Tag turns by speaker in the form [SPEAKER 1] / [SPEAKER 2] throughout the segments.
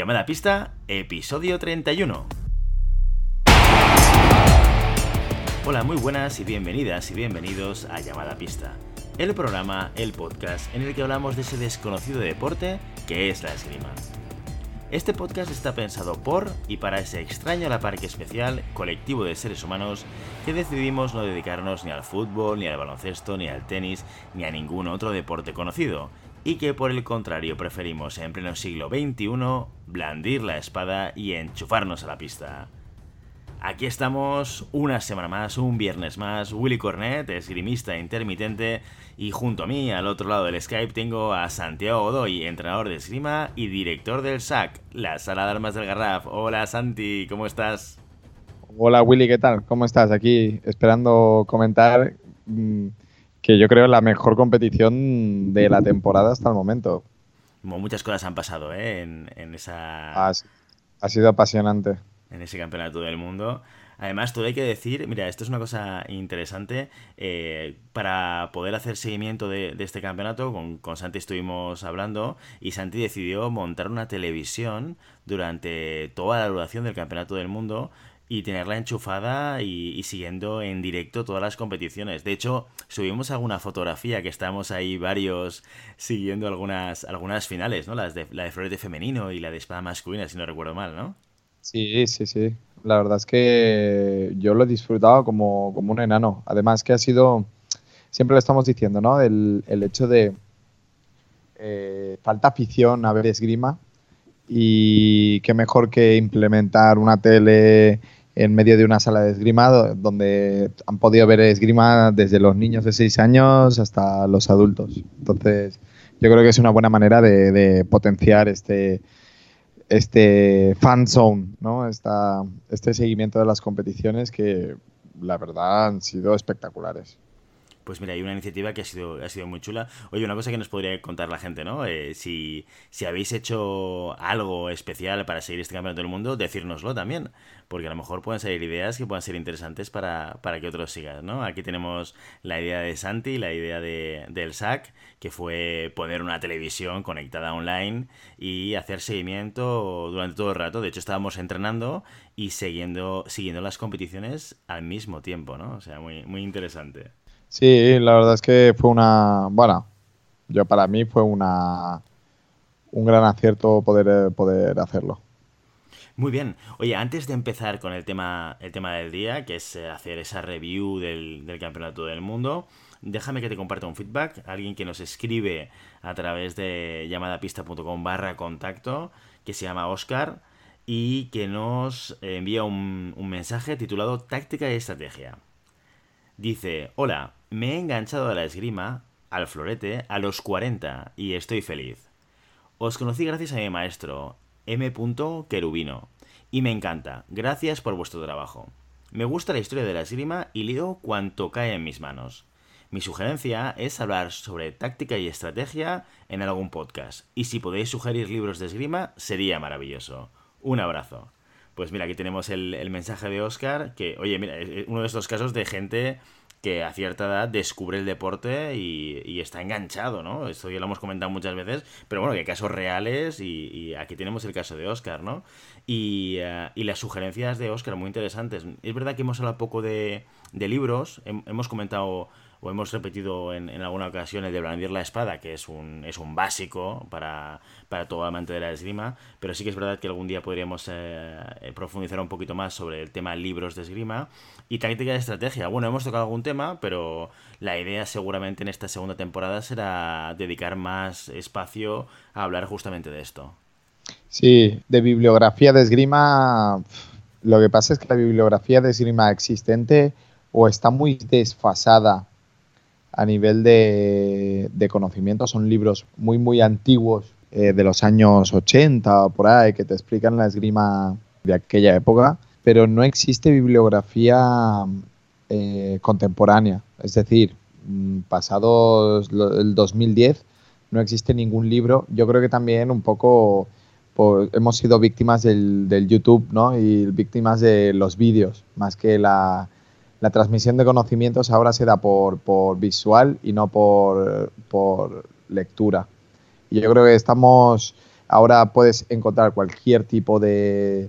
[SPEAKER 1] Llamada pista, episodio 31. Hola, muy buenas y bienvenidas y bienvenidos a Llamada pista, el programa, el podcast en el que hablamos de ese desconocido deporte que es la esgrima. Este podcast está pensado por y para ese extraño la parque especial colectivo de seres humanos que decidimos no dedicarnos ni al fútbol, ni al baloncesto, ni al tenis, ni a ningún otro deporte conocido, y que por el contrario preferimos en pleno siglo XXI blandir la espada y enchufarnos a la pista. Aquí estamos una semana más, un viernes más, Willy Cornet, esgrimista intermitente, y junto a mí, al otro lado del Skype, tengo a Santiago Godoy, entrenador de esgrima y director del SAC, la Sala de Armas del Garraf. Hola Santi, ¿cómo estás?
[SPEAKER 2] Hola Willy, ¿qué tal? ¿Cómo estás? Aquí esperando comentar mm, que yo creo la mejor competición de la temporada hasta el momento.
[SPEAKER 1] muchas cosas han pasado ¿eh? en, esa...
[SPEAKER 2] ha sido apasionante.
[SPEAKER 1] En ese campeonato del mundo. Además, todo hay que decir, mira, esto es una cosa interesante, eh, para poder hacer seguimiento de, este campeonato, con, con, Santi estuvimos hablando y Santi decidió montar una televisión durante toda la duración del campeonato del mundo y tenerla enchufada y, siguiendo en directo todas las competiciones. De hecho, subimos alguna fotografía que estamos ahí varios siguiendo algunas, algunas finales, ¿no? Las de, la de florete femenino y la de espada masculina, si no recuerdo mal, ¿no?
[SPEAKER 2] Sí, sí, sí. La verdad es que yo lo he disfrutado como, como un enano. Además que ha sido, siempre lo estamos diciendo, ¿no? El, el hecho de eh, falta afición a ver esgrima y qué mejor que implementar una tele en medio de una sala de esgrima donde han podido ver esgrima desde los niños de 6 años hasta los adultos. Entonces, yo creo que es una buena manera de, potenciar este, este fan zone, ¿no? Esta, este seguimiento de las competiciones que la verdad han sido espectaculares.
[SPEAKER 1] Pues mira, hay una iniciativa que ha sido, ha sido muy chula. Oye, una cosa que nos podría contar la gente, ¿no? Eh, si, si habéis hecho algo especial para seguir este campeonato del mundo, decírnoslo también. Porque a lo mejor pueden salir ideas que puedan ser interesantes para, para que otros sigan, ¿no? Aquí tenemos la idea de Santi, la idea de, del SAC, que fue poner una televisión conectada online y hacer seguimiento durante todo el rato. De hecho, estábamos entrenando y siguiendo, siguiendo las competiciones al mismo tiempo, ¿no? O sea, muy, muy interesante.
[SPEAKER 2] Sí, la verdad es que fue una, bueno, yo para mí fue una un gran acierto poder, poder hacerlo.
[SPEAKER 1] Muy bien. Oye, antes de empezar con el tema, el tema del día, que es eh, hacer esa review del, del campeonato del mundo, déjame que te comparta un feedback. Alguien que nos escribe a través de llamadapista.com barra contacto, que se llama Oscar, y que nos envía un, un mensaje titulado Táctica y Estrategia. Dice, hola, me he enganchado a la esgrima, al florete, a los 40 y estoy feliz. Os conocí gracias a mi maestro, M. Querubino, y me encanta. Gracias por vuestro trabajo. Me gusta la historia de la esgrima y leo cuanto cae en mis manos. Mi sugerencia es hablar sobre táctica y estrategia en algún podcast, y si podéis sugerir libros de esgrima, sería maravilloso. Un abrazo. Pues mira, aquí tenemos el, mensaje de Oscar, que, oye, mira, uno de estos casos de gente que a cierta edad descubre el deporte y, está enganchado, ¿no? Esto ya lo hemos comentado muchas veces, pero bueno, que hay casos reales y, aquí tenemos el caso de Oscar, ¿no? Y, eh, y, las sugerencias de Oscar muy interesantes. Es verdad que hemos hablado poco de, de libros, hemos comentado o hemos repetido en, alguna ocasión el de blandir la espada, que es un, es un básico para, para todo amante de la esgrima, pero sí que es verdad que algún día podríamos eh, eh, profundizar un poquito más sobre el tema libros de esgrima y táctica de estrategia. Bueno, hemos tocado algún tema, pero la idea seguramente en esta segunda temporada será dedicar más espacio a hablar justamente de esto.
[SPEAKER 2] Sí, de bibliografía de esgrima, lo que pasa es que la bibliografía de esgrima existente o está muy desfasada a nivel de, conocimiento. Son libros muy, muy antiguos eh, de los años 80 o por ahí que te explican la esgrima de aquella época, pero no existe bibliografía eh, contemporánea. Es decir, mm, pasado el 2010 no existe ningún libro. Yo creo que también un poco hemos sido víctimas del, del YouTube ¿no? y víctimas de los vídeos, más que la, la transmisión de conocimientos ahora se da por, visual y no por, lectura. Y yo creo que estamos ahora puedes encontrar cualquier tipo de,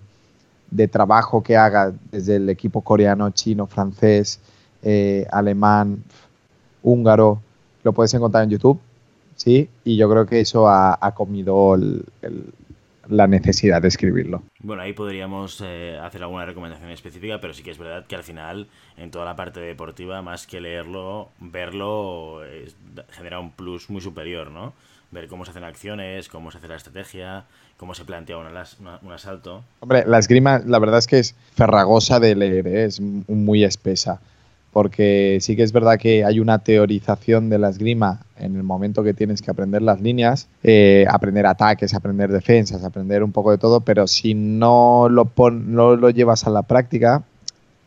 [SPEAKER 2] de trabajo que haga desde el equipo coreano, chino, francés, eh, alemán, húngaro, lo puedes encontrar en YouTube, ¿sí? Y yo creo que eso ha, comido la necesidad de escribirlo.
[SPEAKER 1] Bueno, ahí podríamos eh, hacer alguna recomendación específica, pero sí que es verdad que al final, en toda la parte deportiva, más que leerlo, verlo genera un plus muy superior, ¿no? Ver cómo se hacen acciones, cómo se hace la estrategia, cómo se plantea un, un asalto.
[SPEAKER 2] Hombre, la esgrima, la verdad es que es ferragosa de leer, ¿eh? es muy espesa porque sí que es verdad que hay una teorización de la esgrima en el momento que tienes que aprender las líneas, eh, aprender ataques, aprender defensas, aprender un poco de todo, pero si no lo, lo llevas a la práctica,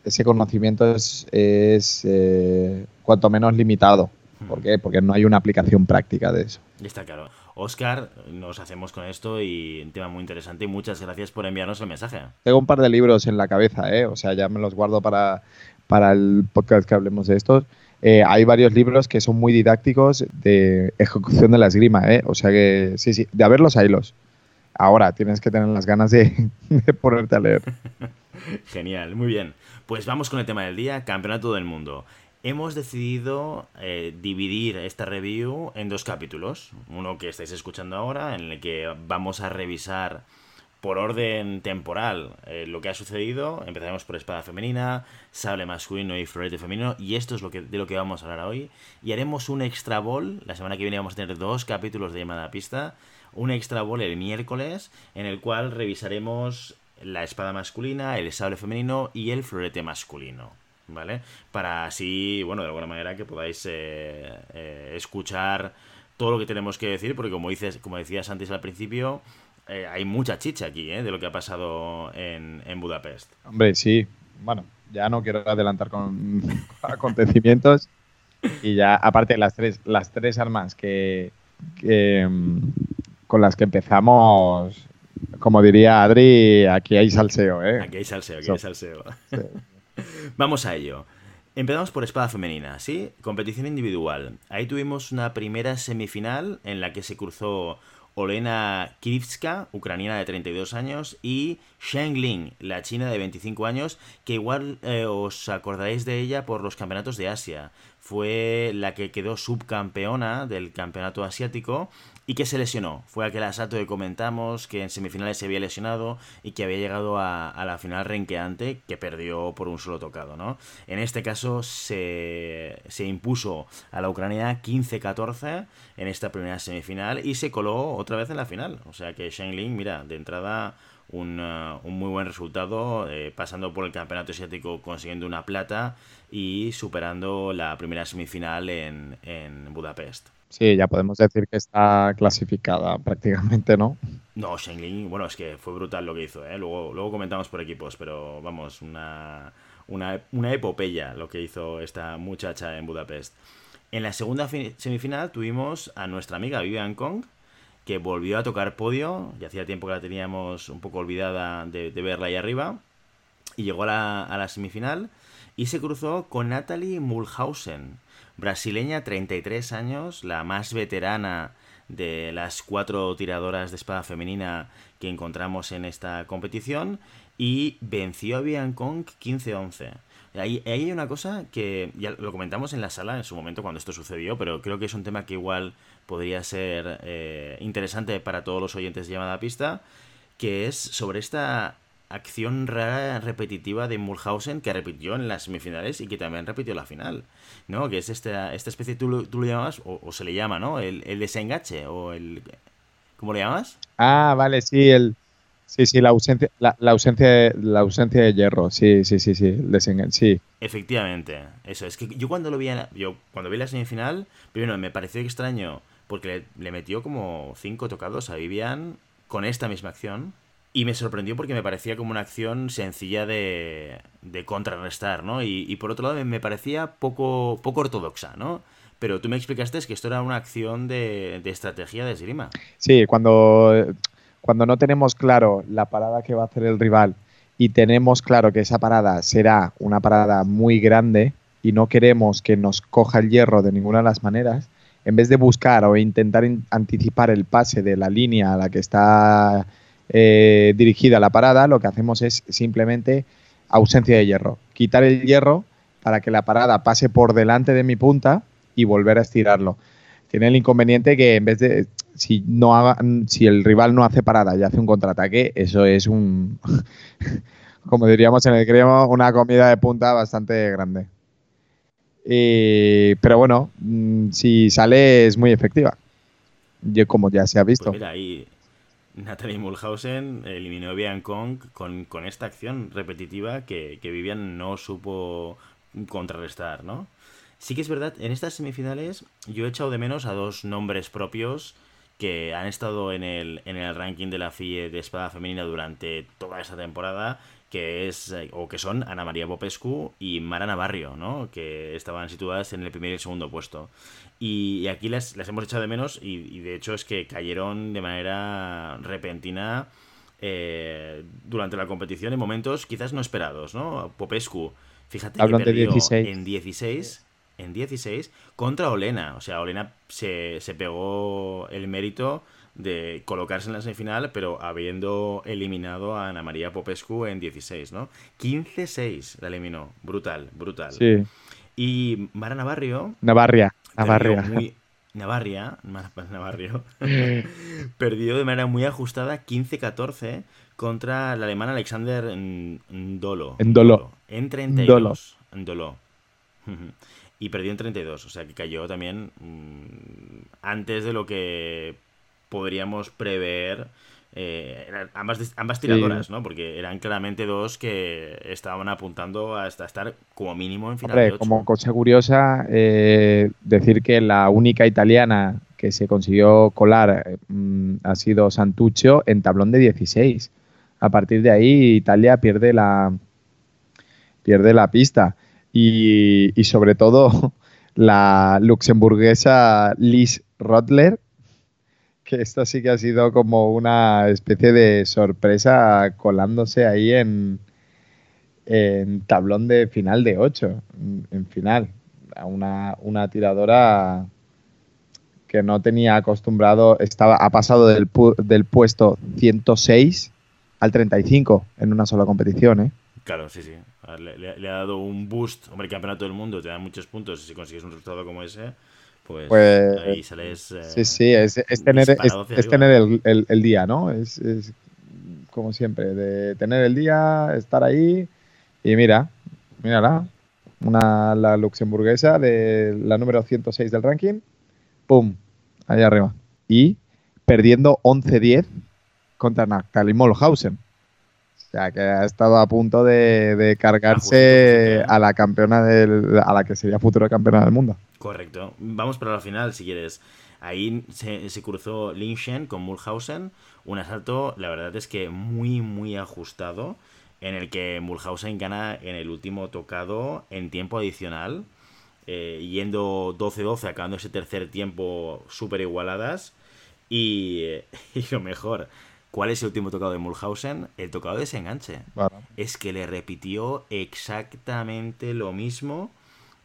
[SPEAKER 2] ese conocimiento es, eh, cuanto menos limitado. ¿Por qué? Porque no hay una aplicación práctica de eso.
[SPEAKER 1] Está claro. Oscar, nos hacemos con esto y un tema muy interesante y muchas gracias por enviarnos el mensaje.
[SPEAKER 2] Tengo un par de libros en la cabeza, ¿eh? o sea, ya me los guardo para, para el podcast que hablemos de estos. Eh, hay varios libros que son muy didácticos de ejecución de la esgrima, ¿eh? o sea que sí, sí, de haberlos, haylos. Ahora tienes que tener las ganas de, ponerte a leer.
[SPEAKER 1] Genial, muy bien. Pues vamos con el tema del día, Campeonato del Mundo. Hemos decidido eh, dividir esta review en dos capítulos. Uno que estáis escuchando ahora, en el que vamos a revisar por orden temporal eh, lo que ha sucedido. Empezaremos por espada femenina, sable masculino y florete femenino. Y esto es lo que, de lo que vamos a hablar hoy. Y haremos un extra ball. La semana que viene vamos a tener dos capítulos de llamada pista. Un extra ball el miércoles en el cual revisaremos la espada masculina, el sable femenino y el florete masculino. ¿Vale? Para así, bueno, de alguna manera que podáis eh, eh, escuchar todo lo que tenemos que decir, porque como dices, como decías antes al principio, eh, hay mucha chicha aquí, ¿eh? De lo que ha pasado en, Budapest.
[SPEAKER 2] Hombre, sí. Bueno, ya no quiero adelantar con acontecimientos. Y ya, aparte, las tres, las tres armas que, mm, con las que empezamos, como diría Adri, aquí hay salseo, ¿eh?
[SPEAKER 1] Aquí hay salseo, aquí hay salseo. Vamos a ello. Empezamos por espada femenina, ¿sí? Competición individual. Ahí tuvimos una primera semifinal en la que se cruzó Olena Krivska, ucraniana de 32 años, y Sheng Ling, la china de 25 años, que igual eh, os acordaréis de ella por los campeonatos de Asia. Fue la que quedó subcampeona del campeonato asiático y que se lesionó. Fue aquel asalto que comentamos, que en semifinales se había lesionado y que había llegado a, la final renqueante, que perdió por un solo tocado, ¿no? En este caso se, se impuso a la Ucrania 15-14 en esta primera semifinal y se coló otra vez en la final. O sea que Sheng Ling, mira, de entrada un, uh, un, muy buen resultado, eh, pasando por el campeonato asiático consiguiendo una plata y superando la primera semifinal en, en Budapest.
[SPEAKER 2] Sí, ya podemos decir que está clasificada prácticamente, ¿no?
[SPEAKER 1] No, Shengling, bueno, es que fue brutal lo que hizo, ¿eh? Luego, luego comentamos por equipos, pero vamos, una, una, una epopeya lo que hizo esta muchacha en Budapest. En la segunda semifinal tuvimos a nuestra amiga Vivian Kong, que volvió a tocar podio, y hacía tiempo que la teníamos un poco olvidada de, verla ahí arriba, y llegó a la, a la semifinal y se cruzó con Natalie Mulhausen, brasileña, 33 años, la más veterana de las cuatro tiradoras de espada femenina que encontramos en esta competición y venció a Biancong 15-11. Ahí, hay una cosa que ya lo comentamos en la sala en su momento cuando esto sucedió, pero creo que es un tema que igual podría ser eh, interesante para todos los oyentes de llamada pista, que es sobre esta acción rara repetitiva de Mulhausen que repitió en las semifinales y que también repitió la final, ¿no? Que es esta, esta especie, tú, tú lo llamas, o, se le llama, ¿no? El, el, desengache, o el... ¿Cómo le llamas?
[SPEAKER 2] Ah, vale, sí, el... Sí, sí, la ausencia, la, ausencia, la ausencia de hierro, sí, sí, sí, sí, el desengache, sí.
[SPEAKER 1] Efectivamente, eso, es que yo cuando lo vi, yo cuando vi la semifinal, primero me pareció extraño porque le, le metió como cinco tocados a Vivian con esta misma acción, y me sorprendió porque me parecía como una acción sencilla de, de contrarrestar, ¿no? Y, por otro lado me parecía poco, poco ortodoxa, ¿no? Pero tú me explicaste que esto era una acción de, de estrategia de esgrima.
[SPEAKER 2] Sí, cuando, cuando no tenemos claro la parada que va a hacer el rival y tenemos claro que esa parada será una parada muy grande y no queremos que nos coja el hierro de ninguna de las maneras, en vez de buscar o intentar anticipar el pase de la línea a la que está eh, dirigida la parada, lo que hacemos es simplemente ausencia de hierro. Quitar el hierro para que la parada pase por delante de mi punta y volver a estirarlo. Tiene el inconveniente que en vez de si no haga, si el rival no hace parada y hace un contraataque, eso es un como diríamos en el crema, una comida de punta bastante grande. pero bueno, mm, si sale es muy efectiva. Yo, como ya se ha visto.
[SPEAKER 1] Pues mira, ahí Natalie Mulhausen eliminó a Bian Kong con, esta acción repetitiva que, que Vivian no supo contrarrestar, ¿no? Sí que es verdad, en estas semifinales yo he echado de menos a dos nombres propios que han estado en el, en el ranking de la FIE de espada femenina durante toda esta temporada que es eh, o que son Ana María Popescu y Marana Barrio, ¿no? que estaban situadas en el primer y el segundo puesto. Y, aquí las, las, hemos echado de menos y, de hecho es que cayeron de manera repentina eh, durante la competición en momentos quizás no esperados. ¿no? Popescu, fíjate que perdió en 16 en 16 contra Olena. O sea, Olena se, se pegó el mérito de colocarse en la semifinal, pero habiendo eliminado a Ana María Popescu en 16, ¿no? 15-6 la eliminó. Brutal, brutal.
[SPEAKER 2] Sí.
[SPEAKER 1] Y Mara Navarrio.
[SPEAKER 2] Navarria. Navarria.
[SPEAKER 1] Muy, Navarria, Navarrio, perdió de manera muy ajustada 15-14 contra el alemán Alexander Ndolo.
[SPEAKER 2] Ndolo.
[SPEAKER 1] En 32. Ndolo. Y perdió en 32, o sea que cayó también mm, antes de lo que podríamos prever eh, ambas, ambas tiradoras, ¿no? Porque eran claramente dos que estaban apuntando hasta estar como mínimo en final
[SPEAKER 2] de Como cosa curiosa, eh, decir que la única italiana que se consiguió colar mm, ha sido Santuccio en tablón de 16. A partir de ahí, Italia pierde la, pierde la pista. Y, y sobre todo, la luxemburguesa Liz Rotler que esto sí que ha sido como una especie de sorpresa colándose ahí en, en tablón de final de 8, en final. Una, una tiradora que no tenía acostumbrado, estaba, ha pasado del, del puesto 106 al 35 en una sola competición. ¿eh?
[SPEAKER 1] Claro, sí, sí. Le, ha dado un boost. Hombre, el campeonato del mundo te da muchos puntos si consigues un resultado como ese pues, pues, ahí sales. Eh,
[SPEAKER 2] sí, sí, es, tener, es, tener el, día, ¿no? Es, como siempre, de tener el día, estar ahí y mira, mírala, una, la luxemburguesa de la número 106 del ranking, ¡pum! Ahí arriba. Y perdiendo 11-10 contra Natalie Molhausen. O sea, que ha estado a punto de, cargarse a la campeona del, a la que sería futura campeona del mundo.
[SPEAKER 1] Correcto. Vamos para la final, si quieres. Ahí se, cruzó Lin Shen con Mulhausen. Un asalto, la verdad es que muy, muy ajustado. En el que Mulhausen gana en el último tocado en tiempo adicional. Eh, yendo 12-12, acabando ese tercer tiempo súper igualadas. Y, y, lo mejor, ¿cuál es el último tocado de Mulhausen? El tocado de ese enganche. Es que le repitió exactamente lo mismo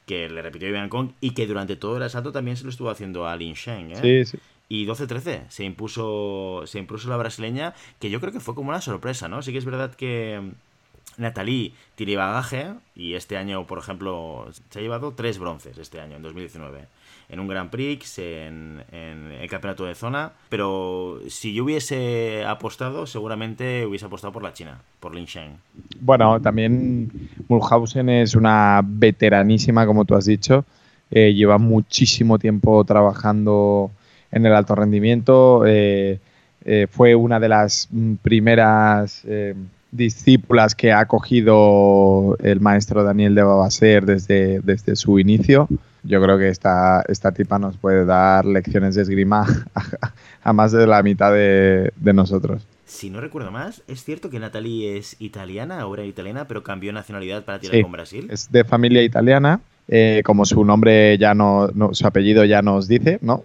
[SPEAKER 1] que le repitió Ivan Kong y que durante todo el asalto también se lo estuvo haciendo a Lin Shen.
[SPEAKER 2] ¿eh? Sí, sí.
[SPEAKER 1] Y 12-13 se impuso, se impuso la brasileña, que yo creo que fue como una sorpresa, ¿no? Sí que es verdad que Natalie tiene bagaje y este año, por ejemplo, se ha llevado tres bronces este año, en 2019 en un Grand Prix, en, el campeonato de zona. Pero si yo hubiese apostado, seguramente hubiese apostado por la China, por Lin Shen.
[SPEAKER 2] Bueno, también Mulhausen es una veteranísima, como tú has dicho. Eh, lleva muchísimo tiempo trabajando en el alto rendimiento. Eh, eh, fue una de las primeras discípulas que ha cogido el maestro Daniel de Babaser desde, desde su inicio yo creo que esta, esta tipa nos puede dar lecciones de esgrima a, más de la mitad de, nosotros.
[SPEAKER 1] Si no recuerdo más, ¿es cierto que Natalie es italiana era italiana, pero cambió nacionalidad para tirar con Brasil?
[SPEAKER 2] Es de familia italiana, eh, como su nombre ya no, su apellido ya nos dice, ¿no?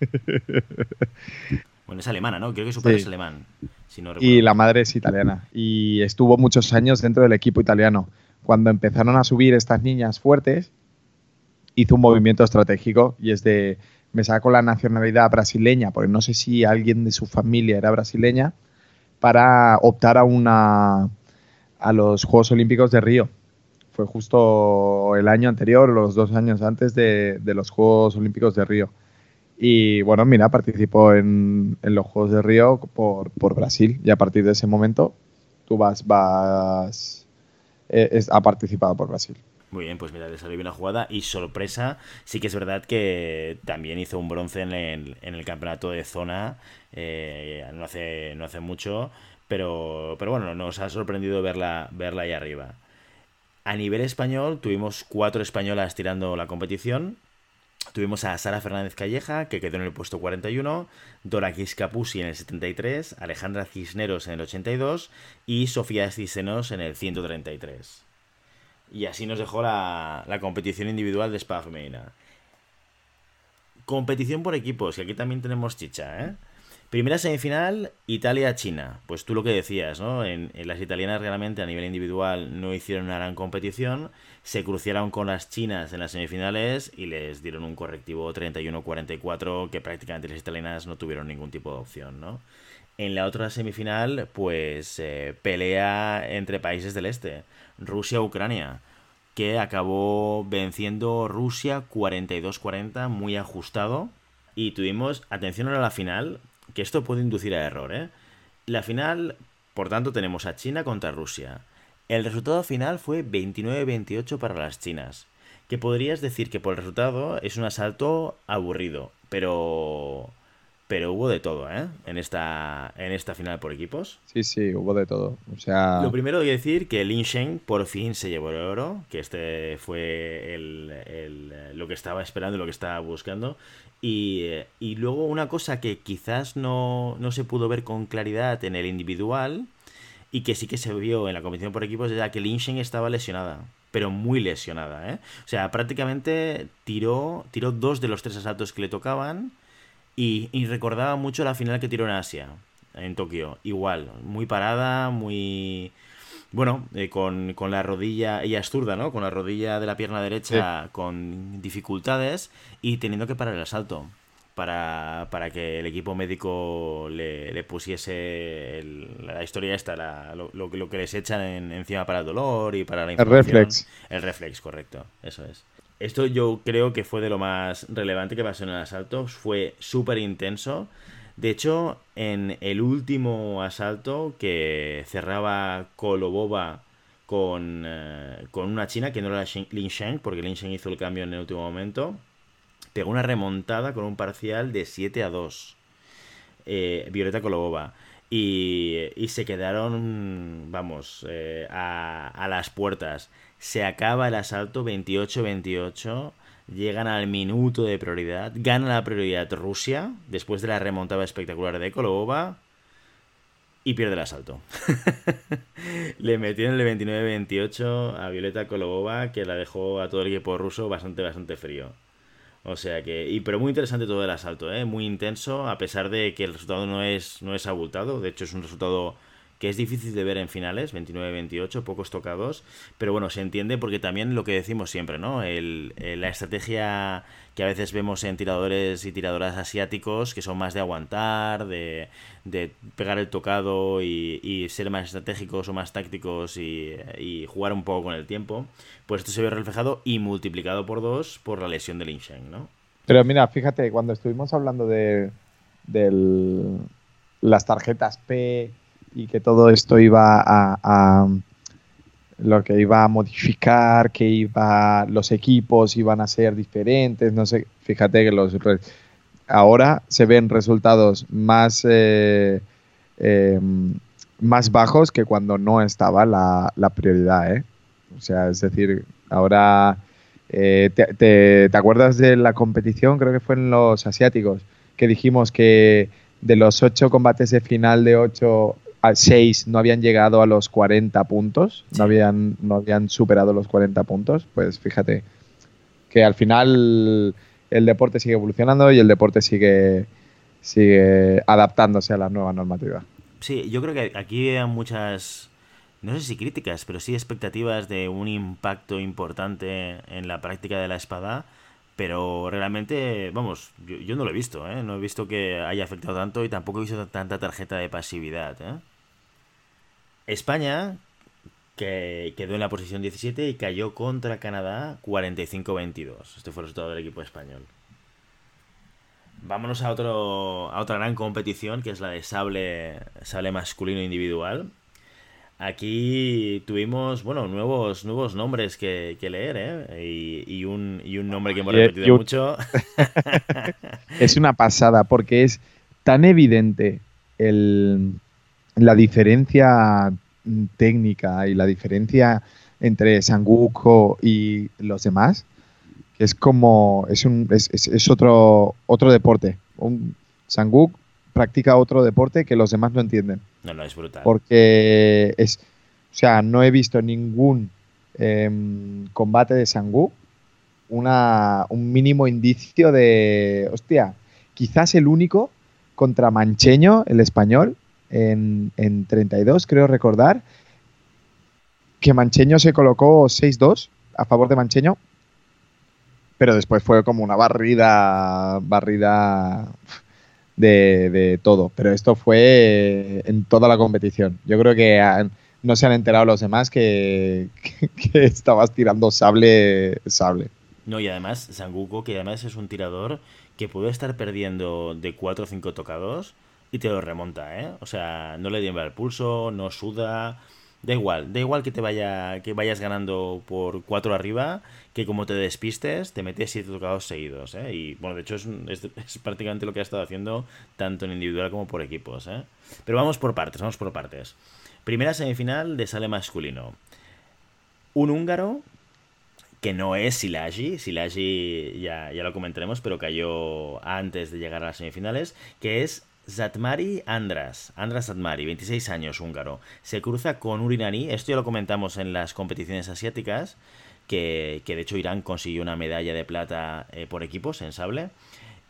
[SPEAKER 1] bueno, es alemana, ¿no? Creo que su padre es alemán.
[SPEAKER 2] y la madre es italiana. Y estuvo muchos años dentro del equipo italiano. Cuando empezaron a subir estas niñas fuertes, hizo un movimiento estratégico y es de me saco la nacionalidad brasileña, porque no sé si alguien de su familia era brasileña, para optar a una a los Juegos Olímpicos de Río. Fue justo el año anterior, los dos años antes de, los Juegos Olímpicos de Río. Y bueno, mira, participó en, los Juegos de Río por, por, Brasil y a partir de ese momento tú vas, vas, eh, participado por Brasil.
[SPEAKER 1] Muy bien, pues mira, le salió bien la jugada y sorpresa, sí que es verdad que también hizo un bronce en el, en el campeonato de zona, eh, no, hace, no hace mucho, pero, pero bueno, nos ha sorprendido verla, verla ahí arriba. A nivel español tuvimos cuatro españolas tirando la competición. Tuvimos a Sara Fernández Calleja, que quedó en el puesto 41, Dora Quiscapusi en el 73, Alejandra Cisneros en el 82 y Sofía Cisenos en el 133. Y así nos dejó la, competición individual de femenina. Competición por equipos, y aquí también tenemos chicha, ¿eh? Primera semifinal, Italia-China. Pues tú lo que decías, ¿no? En, las italianas realmente a nivel individual no hicieron una gran competición, se cruciaron con las chinas en las semifinales y les dieron un correctivo 31-44 que prácticamente las italianas no tuvieron ningún tipo de opción, ¿no? En la otra semifinal, pues eh, pelea entre países del este. Rusia-Ucrania, que acabó venciendo Rusia 42-40, muy ajustado. Y tuvimos, atención a la final, que esto puede inducir a error, ¿eh? La final, por tanto, tenemos a China contra Rusia. El resultado final fue 29-28 para las chinas. Que podrías decir que por el resultado es un asalto aburrido, pero pero hubo de todo, ¿eh? En esta, en esta final por equipos.
[SPEAKER 2] Sí, sí, hubo de todo. O sea...
[SPEAKER 1] Lo primero que decir que Lin Shen por fin se llevó el oro, que este fue lo que estaba esperando, lo que estaba buscando. Y, y luego una cosa que quizás no, no, se pudo ver con claridad en el individual y que sí que se vio en la competición por equipos era que Lin Shen estaba lesionada pero muy lesionada, ¿eh? O sea, prácticamente tiró, tiró dos de los tres asaltos que le tocaban y, recordaba mucho la final que tiró en Asia, en Tokio. Igual, muy parada, muy... Bueno, eh, con, la rodilla, ella es zurda, ¿no? Con la rodilla de la pierna derecha con dificultades y teniendo que parar el asalto para, para que el equipo médico le, pusiese la historia esta, lo, lo, que les echan encima para el dolor y para la.
[SPEAKER 2] El reflex.
[SPEAKER 1] El reflex, correcto, eso es. Esto yo creo que fue de lo más relevante que pasó en el asalto. Fue súper intenso. De hecho, en el último asalto que cerraba Kolobova con, eh, con una china que no era Lin Shen, porque Lin Shen hizo el cambio en el último momento, pegó una remontada con un parcial de 7 a 2. Eh, Violeta Kolobova. Y, y, se quedaron, vamos, eh, a, a las puertas. Se acaba el asalto 28-28. Llegan al minuto de prioridad. Gana la prioridad Rusia. Después de la remontada espectacular de Kolova. Y pierde el asalto. Le metieron el 29-28 a Violeta Kolobova. Que la dejó a todo el equipo ruso bastante, bastante frío. O sea que. Y, pero muy interesante todo el asalto, ¿eh? Muy intenso. A pesar de que el resultado no es, no es abultado. De hecho, es un resultado que es difícil de ver en finales, 29-28, pocos tocados, pero bueno, se entiende porque también lo que decimos siempre, ¿no? El, la estrategia que a veces vemos en tiradores y tiradoras asiáticos, que son más de aguantar, de, pegar el tocado y, ser más estratégicos o más tácticos y, jugar un poco con el tiempo, pues esto se ve reflejado y multiplicado por dos por la lesión del Insheng, ¿no?
[SPEAKER 2] Pero mira, fíjate, cuando estuvimos hablando de, de las tarjetas P y que todo esto iba a, lo que iba a modificar, que iba los equipos iban a ser diferentes, no sé, fíjate que los ahora se ven resultados más eh, em, más bajos que cuando no estaba la, prioridad, ¿eh? O sea, es decir, ahora eh, te, te, acuerdas de la competición? Creo que fue en los asiáticos, que dijimos que de los ocho combates de final de ocho 6 no habían llegado a los 40 puntos, no, habían, no habían superado los 40 puntos, pues fíjate que al final el deporte sigue evolucionando y el deporte sigue, sigue adaptándose a la nueva normativa.
[SPEAKER 1] Sí, yo creo que aquí hay muchas, no sé si críticas, pero sí expectativas de un impacto importante en la práctica de la espada Pero realmente, vamos, yo, no lo he visto, ¿eh? No he visto que haya afectado tanto y tampoco he visto tanta tarjeta de pasividad, ¿eh? España, que quedó en la posición 17 y cayó contra Canadá 45-22. Este fue el resultado del equipo español. Vámonos a, otro, a otra gran competición, que es la de sable, sable masculino individual. Aquí tuvimos, bueno, nuevos, nuevos nombres que, leer, ¿eh? Y, un, y un nombre que hemos repetido mucho.
[SPEAKER 2] es una pasada, porque es tan evidente el, la diferencia técnica y la diferencia entre Sanguko y los demás, que es como, es, un, es, es, otro, otro deporte. Un, Sanguk practica otro deporte que los demás no entienden.
[SPEAKER 1] No, no, es brutal.
[SPEAKER 2] Porque es, o sea, no he visto ningún em, combate de Sanguk una, un mínimo indicio de, hostia, quizás el único contra Mancheño, el español, en, en 32, creo recordar, que Mancheño se colocó 6-2 a favor de Mancheño, pero después fue como una barrida, barrida de, todo. Pero esto fue en toda la competición. Yo creo que no se han enterado los demás que, estabas tirando sable, sable.
[SPEAKER 1] No, y además, Sanguko, que además es un tirador que puede estar perdiendo de 4 o 5 tocados y te lo remonta, ¿eh? O sea, no le tiembla el pulso, no suda. Da igual, da igual que te vaya, que vayas ganando por 4 arriba, que como te despistes, te metes 7 tocados seguidos, ¿eh? Y bueno, de hecho es, es, prácticamente lo que ha estado haciendo tanto en individual como por equipos, ¿eh? Pero vamos por partes, vamos por partes. Primera semifinal de sale masculino. Un húngaro que no es Silagi, Silagi ya, ya lo comentaremos, pero cayó antes de llegar a las semifinales, que es Zatmari Andras, Andras Zatmari, 26 años, húngaro. Se cruza con Urinani, esto ya lo comentamos en las competiciones asiáticas, que, de hecho Irán consiguió una medalla de plata eh, por equipos en sable.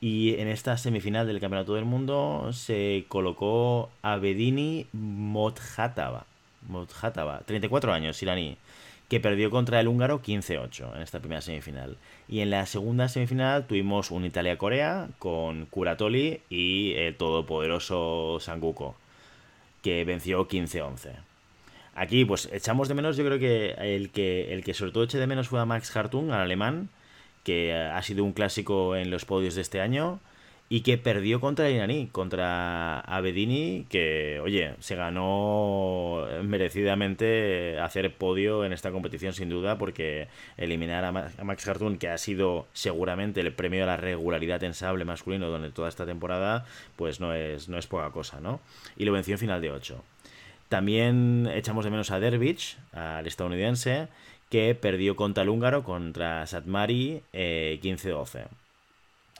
[SPEAKER 1] Y en esta semifinal del Campeonato del Mundo se colocó Abedini Modhatava. Modhatava, 34 años, iraní que perdió contra el húngaro 15-8 en esta primera semifinal. Y en la segunda semifinal tuvimos un Italia-Corea con Kuratoli y el todopoderoso Sanguko, que venció 15-11. Aquí, pues echamos de menos, yo creo que el que, el que sobre todo eché de menos fue a Max Hartung, al alemán, que ha sido un clásico en los podios de este año y que perdió contra el iraní, contra Abedini, que, oye, se ganó merecidamente hacer podio en esta competición sin duda, porque eliminar a Max Hartun, que ha sido seguramente el premio a la regularidad en sable masculino durante toda esta temporada, pues no es, no es poca cosa, ¿no? Y lo venció en final de 8. También echamos de menos a Derbich, al estadounidense, que perdió contra el húngaro, contra Satmari, eh, 15-12.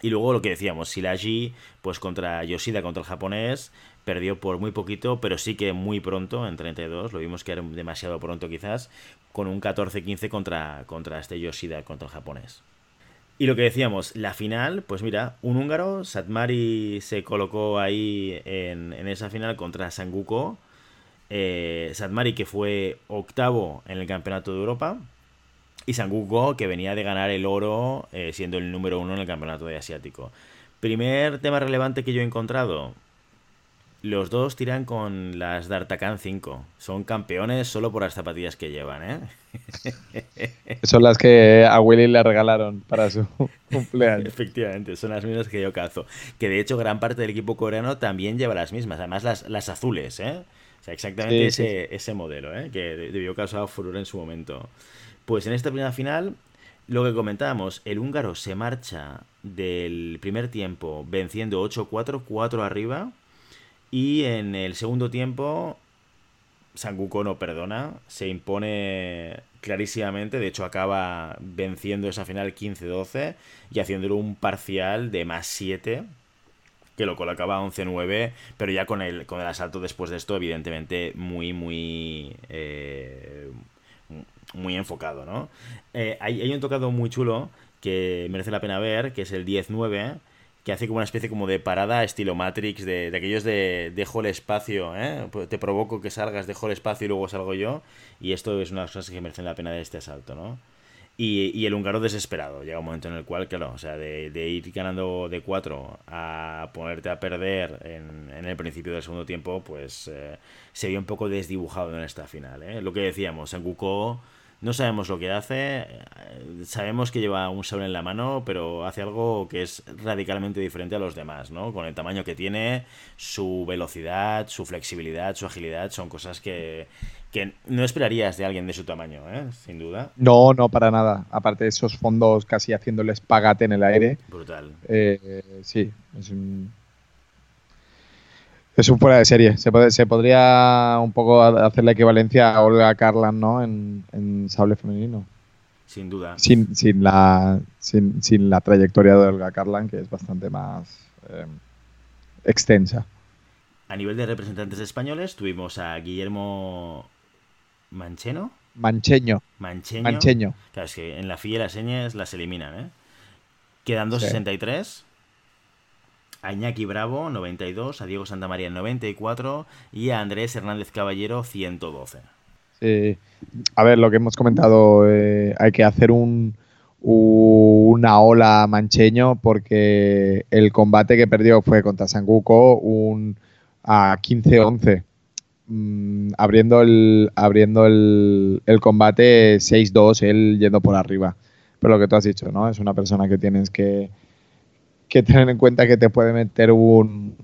[SPEAKER 1] Y luego lo que decíamos, Silagi, pues contra Yoshida, contra el japonés, perdió por muy poquito, pero sí que muy pronto, en 32, lo vimos que era demasiado pronto quizás, con un 14-15 contra, contra este Yoshida, contra el japonés. Y lo que decíamos, la final, pues mira, un húngaro, Satmari se colocó ahí en, esa final contra Sanguko. Eh, Satmari que fue octavo en el Campeonato de Europa, y Sanguko, que venía de ganar el oro eh, siendo el número uno en el campeonato de asiático. Primer tema relevante que yo he encontrado. Los dos tiran con las D'Artacan 5. Son campeones solo por las zapatillas que llevan, ¿eh?
[SPEAKER 2] Son las que a Willy le regalaron para su cumpleaños.
[SPEAKER 1] Efectivamente, son las mismas que yo cazo. Que de hecho gran parte del equipo coreano también lleva las mismas, además las, las azules, ¿eh? O sea, exactamente ese, ese modelo, ¿eh? Que debió causar furor en su momento. Pues en esta primera final, lo que comentábamos, el húngaro se marcha del primer tiempo venciendo 8-4, 4 arriba. Y en el segundo tiempo, Sanguko no perdona, se impone clarísimamente, de hecho acaba venciendo esa final 15-12 y haciéndolo un parcial de más 7, que lo colocaba 11-9, pero ya con el, con el asalto después de esto, evidentemente muy, muy... Eh, muy enfocado, ¿no? Eh, hay, un tocado muy chulo que merece la pena ver, que es el 10-9, que hace como una especie como de parada estilo Matrix, de, aquellos de dejo el espacio, ¿eh? Pues te provoco que salgas, dejo el espacio y luego salgo yo, y esto es una de las cosas que merecen la pena de este asalto, ¿no? Y, el húngaro desesperado. Llega un momento en el cual, claro, o sea, de, ir ganando de 4 a ponerte a perder en, el principio del segundo tiempo, pues eh, se vio un poco desdibujado en esta final. ¿eh? Lo que decíamos, en no sabemos lo que hace, eh, sabemos que lleva un sable en la mano, pero hace algo que es radicalmente diferente a los demás, ¿no? Con el tamaño que tiene, su velocidad, su flexibilidad, su agilidad, son cosas que, que no esperarías de alguien de su tamaño, ¿eh? sin duda.
[SPEAKER 2] No, no, para nada. Aparte de esos fondos casi haciéndoles pagate en el aire.
[SPEAKER 1] Brutal.
[SPEAKER 2] Eh, sí, es un, es un fuera de serie. Se, puede, se podría un poco hacer la equivalencia a Olga Karlan, ¿no? En, sable femenino.
[SPEAKER 1] Sin duda.
[SPEAKER 2] Sin, sin, la, sin, sin la trayectoria de Olga Karlan, que es bastante más eh, extensa.
[SPEAKER 1] A nivel de representantes españoles, tuvimos a Guillermo Mancheno.
[SPEAKER 2] Mancheño.
[SPEAKER 1] Mancheño.
[SPEAKER 2] Mancheño.
[SPEAKER 1] Claro, es que en la FIE las señas las eliminan, ¿eh? Quedan 263. A Iñaki Bravo, 92. A Diego Santamaría, 94. Y a Andrés Hernández Caballero, 112.
[SPEAKER 2] Sí. A ver, lo que hemos comentado, eh, hay que hacer un, una ola mancheño porque el combate que perdió fue contra Sanguco un, a 15-11 Mm, abriendo el, abriendo el, el combate 6-2, él yendo por arriba. Pero lo que tú has dicho, ¿no? Es una persona que tienes que, que tener en cuenta que te puede meter un,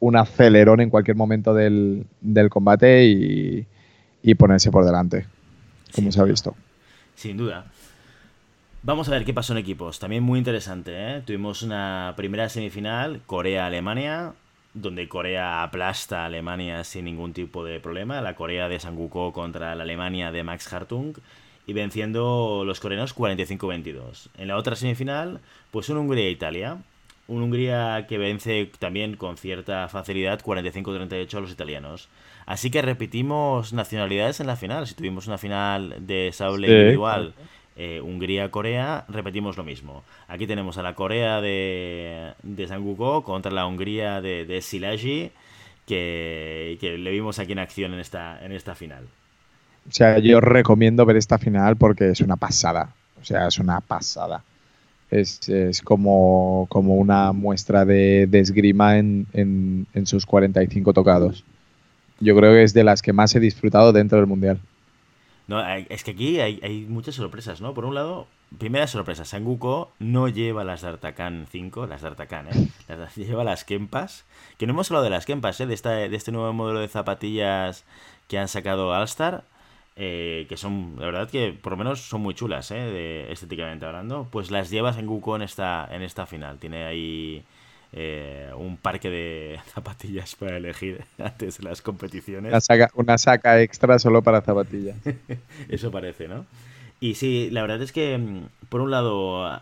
[SPEAKER 2] un acelerón en cualquier momento del, del combate y, y, ponerse por delante, como se ha visto.
[SPEAKER 1] Sin duda. Vamos a ver qué pasó en equipos. También muy interesante, ¿eh? Tuvimos una primera semifinal, Corea-Alemania, donde Corea aplasta a Alemania sin ningún tipo de problema, la Corea de Sanguko contra la Alemania de Max Hartung y venciendo los coreanos 45-22. En la otra semifinal, pues un Hungría-Italia, un Hungría que vence también con cierta facilidad 45-38 a los italianos. Así que repetimos nacionalidades en la final. Si tuvimos una final de sable individual eh, Hungría-Corea, repetimos lo mismo. Aquí tenemos a la Corea de, de Sanguko contra la Hungría de, de Silagi, que, le vimos aquí en acción en esta, en esta final.
[SPEAKER 2] O sea, yo recomiendo ver esta final porque es una pasada. O sea, es una pasada. Es, como, como una muestra de, esgrima en, en, en sus 45 tocados. Yo creo que es de las que más he disfrutado dentro del Mundial.
[SPEAKER 1] No, es que aquí hay, muchas sorpresas, ¿no? Por un lado, primera sorpresa, Sanguko no lleva las D'Artacan 5, las D'Artacan, ¿eh? lleva las Kempas, que no hemos hablado de las Kempas, ¿eh? De, esta, de este nuevo modelo de zapatillas que han sacado Alstar, eh, que son, la verdad que por lo menos son muy chulas, ¿eh? De, estéticamente hablando, pues las lleva Sanguko en esta, en esta final, tiene ahí eh, un parque de zapatillas para elegir antes de las competiciones.
[SPEAKER 2] Una saca, una saca extra solo para zapatillas.
[SPEAKER 1] Eso parece, ¿no? Y sí, la verdad es que, mm, por un lado,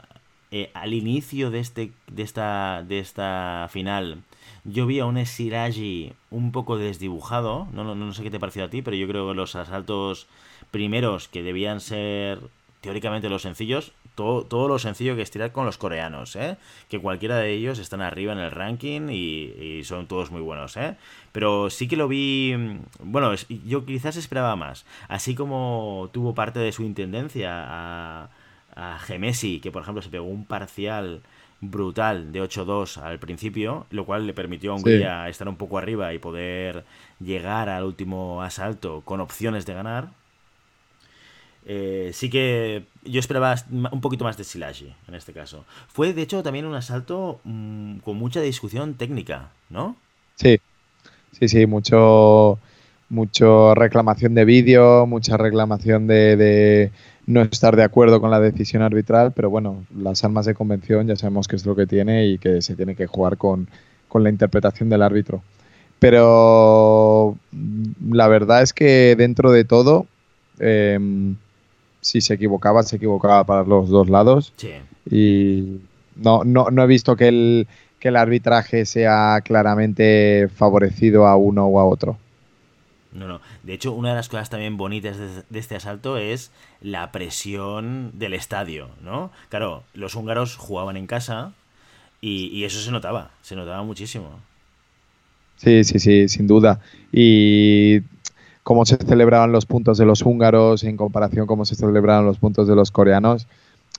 [SPEAKER 1] eh, al inicio de, este, de, esta, de esta final, yo vi a un Esiragi un poco desdibujado. No, no, no sé qué te pareció a ti, pero yo creo que los asaltos primeros, que debían ser teóricamente los sencillos, todo, todo lo sencillo que estirar con los coreanos, ¿eh? Que cualquiera de ellos están arriba en el ranking y, son todos muy buenos, ¿eh? Pero sí que lo vi, bueno, yo quizás esperaba más. Así como tuvo parte de su intendencia a, a Gemesi, que por ejemplo se pegó un parcial brutal de 8-2 al principio, lo cual le permitió a Hungría estar un poco arriba y poder llegar al último asalto con opciones de ganar. Eh, sí que yo esperaba un poquito más de Silagi en este caso. Fue de hecho también un asalto mm, con mucha discusión técnica, ¿no?
[SPEAKER 2] Sí, sí, sí, mucho, mucho reclamación de vídeo, mucha reclamación de, no estar de acuerdo con la decisión arbitral, pero bueno, las armas de convención ya sabemos que es lo que tiene y que se tiene que jugar con, con la interpretación del árbitro. Pero mm, la verdad es que dentro de todo, eh, si se equivocaba, se equivocaba para los dos lados.
[SPEAKER 1] Sí.
[SPEAKER 2] Y no, no, no he visto que el, que el arbitraje sea claramente favorecido a uno o a otro.
[SPEAKER 1] No, no. De hecho, una de las cosas también bonitas de, este asalto es la presión del estadio, ¿no? Claro, los húngaros jugaban en casa y, eso se notaba, se notaba muchísimo.
[SPEAKER 2] Sí, sí, sí, sin duda. Y cómo se celebraban los puntos de los húngaros en comparación con cómo se celebraban los puntos de los coreanos,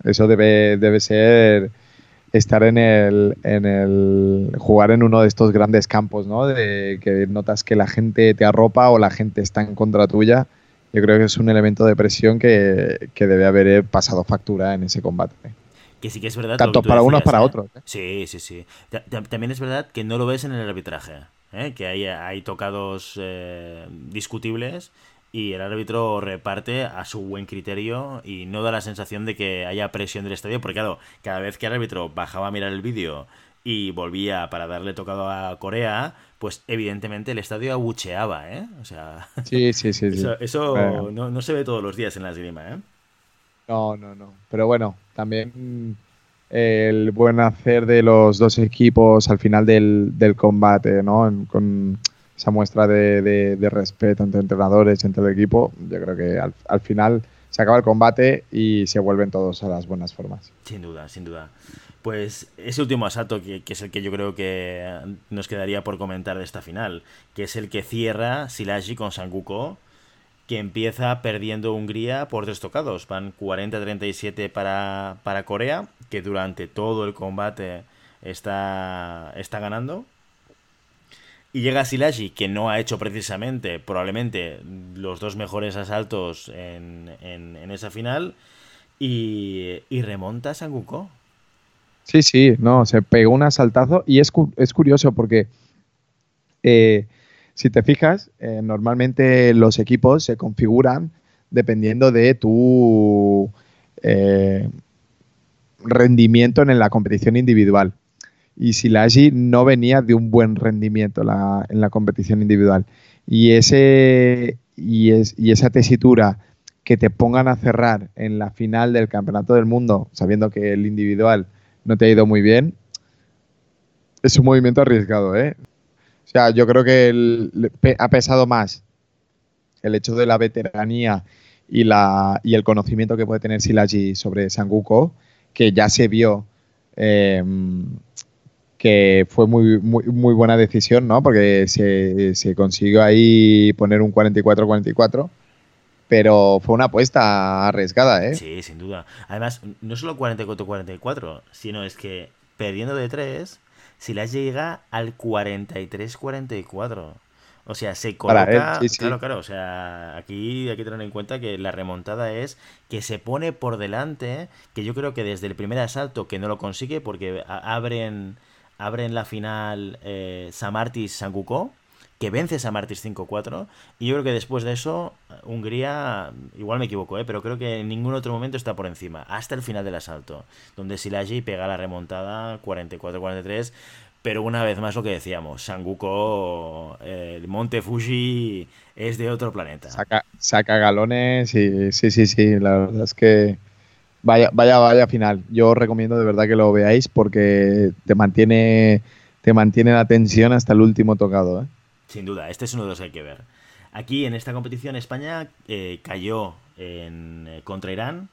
[SPEAKER 2] eso debe, debe ser estar en el, en el jugar en uno de estos grandes campos, ¿no? De que notas que la gente te arropa o la gente está en contra tuya. Yo creo que es un elemento de presión que, que debe haber pasado factura en ese combate.
[SPEAKER 1] Que sí que es verdad.
[SPEAKER 2] Tanto para unos para ¿eh? otros. ¿eh?
[SPEAKER 1] Sí, sí, sí. También es verdad que no lo ves en el arbitraje. ¿eh? Que hay, hay tocados discutibles y el árbitro reparte a su buen criterio y no da la sensación de que haya presión del estadio, porque claro, cada vez que el árbitro bajaba a mirar el vídeo y volvía para darle tocado a Corea, pues evidentemente el estadio abucheaba, ¿eh? O sea,
[SPEAKER 2] sí, sí, sí,
[SPEAKER 1] eso, no, se ve todos los días en la esgrima, ¿eh?
[SPEAKER 2] No, no, no. Pero bueno, también el buen hacer de los dos equipos al final del, del combate, ¿no? Con, esa muestra de, respeto entre entrenadores, entre el equipo, yo creo que al, final se acaba el combate y se vuelven todos a las buenas formas.
[SPEAKER 1] Sin duda, sin duda. Pues ese último asalto, que, es el que yo creo que nos quedaría por comentar de esta final, que es el que cierra Silagi con Sanguko, que empieza perdiendo Hungría por tres tocados. Van 40-37 para, para Corea, que durante todo el combate está, está ganando. Y llega Silagi, que no ha hecho precisamente, probablemente, los dos mejores asaltos en, en, esa final, y, remonta a Sanguko.
[SPEAKER 2] Sí, sí, no, se pegó un asaltazo y es, es curioso porque eh, si te fijas, eh, normalmente los equipos se configuran dependiendo de tu eh, rendimiento en la competición individual y Silagi no venía de un buen rendimiento en la competición individual. Y, ese, y, es, y esa tesitura que te pongan a cerrar en la final del Campeonato del Mundo, sabiendo que el individual no te ha ido muy bien, es un movimiento arriesgado. ¿eh? O sea, yo creo que ha pesado más el hecho de la veteranía y, la, y el conocimiento que puede tener Silagi sobre Sanguko, que ya se vio eh, que fue muy, muy, muy buena decisión, ¿no? Porque se, consiguió ahí poner un 44-44 pero fue una apuesta arriesgada, ¿eh?
[SPEAKER 1] Sí, sin duda. Además, no solo 44-44, sino es que perdiendo de 3, si la llega al 43-44. O sea, se coloca. Claro, claro. O sea, aquí hay que tener en cuenta que la remontada es que se pone por delante, que yo creo que desde el primer asalto que no lo consigue porque abren abre en la final eh, Samartis Sanguko, que vence Samartis 5-4. Y yo creo que después de eso, Hungría, igual me equivoco, eh, pero creo que en ningún otro momento está por encima, hasta el final del asalto, donde Silagi pega la remontada 44-43. Pero una vez más lo que decíamos, Sanguko, eh, el Monte Fuji es de otro planeta.
[SPEAKER 2] Saca, saca galones y sí, sí, sí, la verdad es que Vaya, vaya, vaya final. Yo recomiendo de verdad que lo veáis porque te mantiene, te mantiene la tensión hasta el último tocado. ¿eh?
[SPEAKER 1] Sin duda, este es uno de los que hay que ver. Aquí en esta competición España eh, cayó en, eh, contra Irán,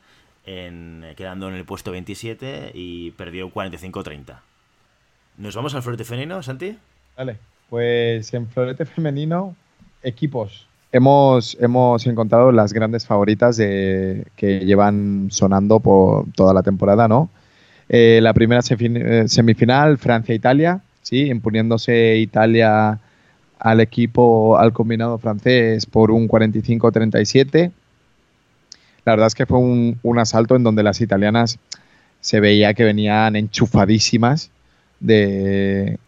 [SPEAKER 1] en, quedando en el puesto 27 y perdió 45-30. ¿Nos vamos al florete femenino, Santi?
[SPEAKER 2] Vale, pues en florete femenino, equipos. Hemos, hemos encontrado las grandes favoritas de, que llevan sonando por toda la temporada, ¿no? Eh, la primera eh, semifinal, Francia-Italia, sí, imponiéndose Italia al equipo, al combinado francés por un 45-37. La verdad es que fue un, un, asalto en donde las italianas se veía que venían enchufadísimas de,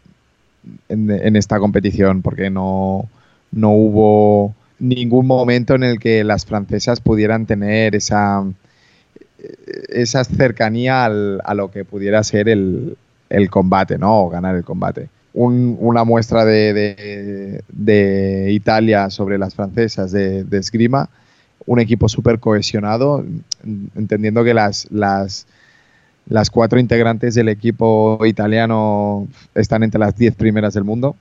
[SPEAKER 2] en, en esta competición, porque no, no hubo ningún momento en el que las francesas pudieran tener esa, esa cercanía a lo que pudiera ser el, combate, ¿no? O ganar el combate. una muestra de, Italia sobre las francesas de, esgrima, un equipo súper cohesionado, entendiendo que las, las, las cuatro integrantes del equipo italiano están entre las diez primeras del mundo.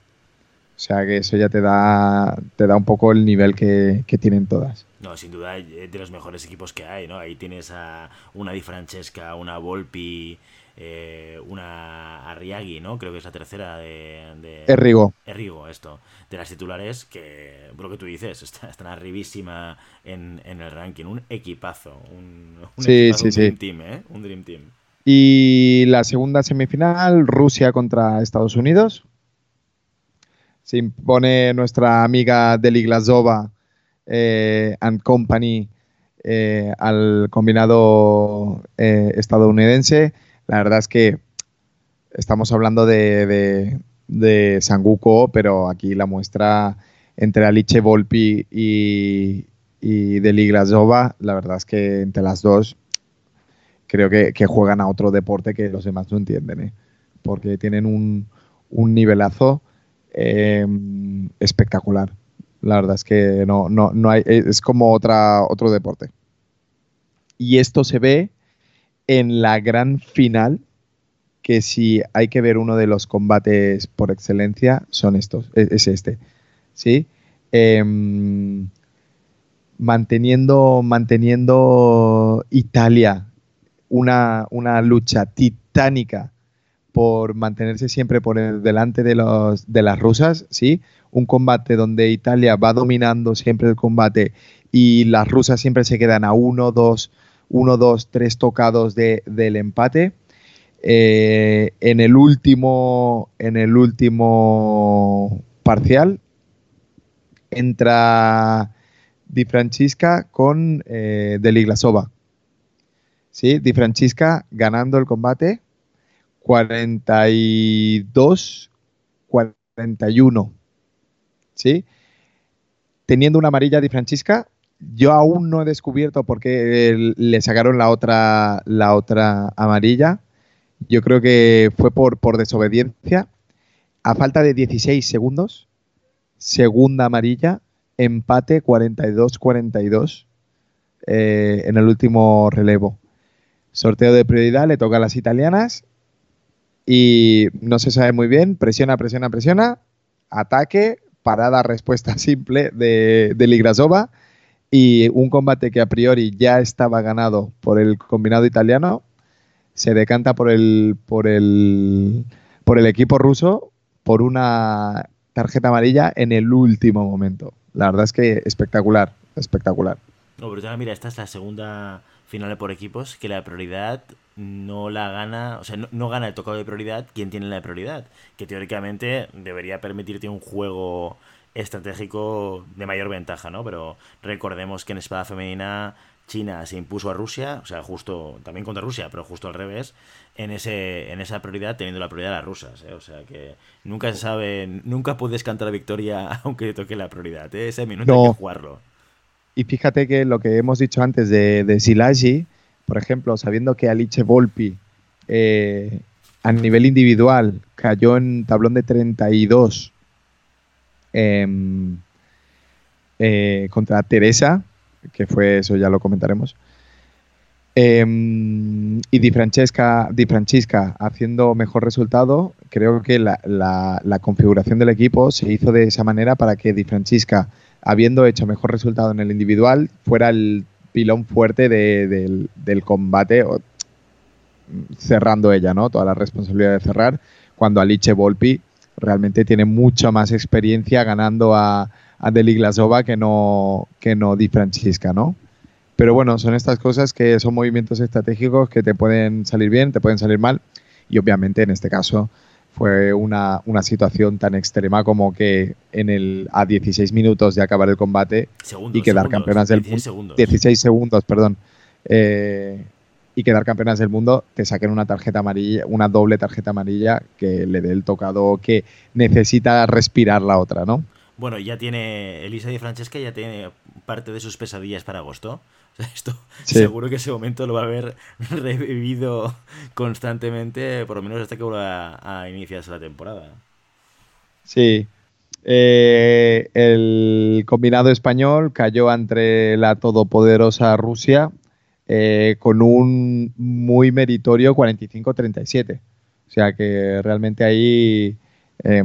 [SPEAKER 2] O sea que eso ya te da, te da un poco el nivel que, tienen todas.
[SPEAKER 1] No, sin duda de los mejores equipos que hay, ¿no? Ahí tienes a una Di Francesca, una Volpi, eh, una Arriagui, ¿no? Creo que es la tercera de... de
[SPEAKER 2] Errigo.
[SPEAKER 1] Errigo, esto. De las titulares que, lo que tú dices, están arribísima en, en el ranking. Un equipazo. Un, un
[SPEAKER 2] sí, sí,
[SPEAKER 1] un
[SPEAKER 2] sí.
[SPEAKER 1] Dream Team, ¿eh? Un Dream Team.
[SPEAKER 2] Y la segunda semifinal, Rusia contra Estados Unidos. Se impone nuestra amiga Deli Glasova eh, and Company eh, al combinado eh, estadounidense. La verdad es que estamos hablando de, de, de Sanguko, pero aquí la muestra entre Alice Volpi y, y Deli Glasova, la verdad es que entre las dos creo que, juegan a otro deporte que los demás no entienden, porque tienen un, un nivelazo eh, espectacular. La verdad es que no, no, no hay, es como otro deporte. Y esto se ve en la gran final, que si hay que ver uno de los combates por excelencia, son estos, es, es este. ¿sí? Eh, manteniendo, manteniendo Italia una, una, lucha titánica por mantenerse siempre por el, delante de, las rusas, ¿sí? Un combate donde Italia va dominando siempre el combate y las rusas siempre se quedan a uno, dos, uno, dos, tres tocados de, del empate. Eh, en el último, en el último parcial entra Di Francisca con eh, Deli Glasova. ¿sí? Di Francisca ganando el combate 42-41, ¿sí? Teniendo una amarilla Di Francisca, yo aún no he descubierto por qué le sacaron la otra, la otra amarilla. Yo creo que fue por, por desobediencia. A falta de 16 segundos, segunda amarilla, empate 42-42 eh, en el último relevo. Sorteo de prioridad, le toca a las italianas y no se sabe muy bien, presiona, presiona, presiona, ataque, parada, respuesta simple de, de Ligrasova y un combate que a priori ya estaba ganado por el combinado italiano, se decanta por el, por el, por el equipo ruso por una tarjeta amarilla en el último momento. La verdad es que espectacular, espectacular.
[SPEAKER 1] No, pero mira, esta es la segunda final por equipos que la prioridad no la gana, o sea, no, no, gana el tocado de prioridad quien tiene la prioridad, que teóricamente debería permitirte un juego estratégico de mayor ventaja, ¿no? Pero recordemos que en espada femenina China se impuso a Rusia, o sea, justo también contra Rusia, pero justo al revés, en ese en esa prioridad teniendo la prioridad las rusas, ¿eh? o sea que nunca se sabe, nunca puedes cantar la victoria aunque te toque la prioridad, ¿eh? ese minuto no. hay que jugarlo.
[SPEAKER 2] Y fíjate que lo que hemos dicho antes de, de Silagi, por ejemplo, sabiendo que Alice Volpi eh, a nivel individual cayó en tablón de 32 eh, eh, contra Teresa, que fue eso, ya lo comentaremos. Eh, y Di Francesca, Di Francesca haciendo mejor resultado, creo que la, la, la, configuración del equipo se hizo de esa manera para que Di Francesca, habiendo hecho mejor resultado en el individual, fuera el pilón fuerte de, de, del combate, o, cerrando ella, ¿no? Toda la responsabilidad de cerrar, cuando Alice Volpi realmente tiene mucha más experiencia ganando a, a Deli que no, que no Di ¿no? Pero bueno, son estas cosas que son movimientos estratégicos que te pueden salir bien, te pueden salir mal. Y obviamente en este caso fue una, una situación tan extrema como que en el a 16 minutos de acabar el combate
[SPEAKER 1] segundos,
[SPEAKER 2] y quedar
[SPEAKER 1] segundos,
[SPEAKER 2] campeonas del
[SPEAKER 1] 16 segundos.
[SPEAKER 2] 16 segundos, perdón. Eh, y quedar campeonas del mundo, te saquen una tarjeta amarilla, una doble tarjeta amarilla que le dé el tocado que necesita respirar la otra, ¿no?
[SPEAKER 1] Bueno, ya tiene Elisa Di Francesca ya tiene parte de sus pesadillas para agosto. O sea, esto sí. seguro que ese momento lo va a haber revivido constantemente, por lo menos hasta que vuelva a, a iniciarse la temporada.
[SPEAKER 2] Sí. Eh, el combinado español cayó ante la todopoderosa Rusia eh, con un muy meritorio 45-37. O sea que realmente ahí eh,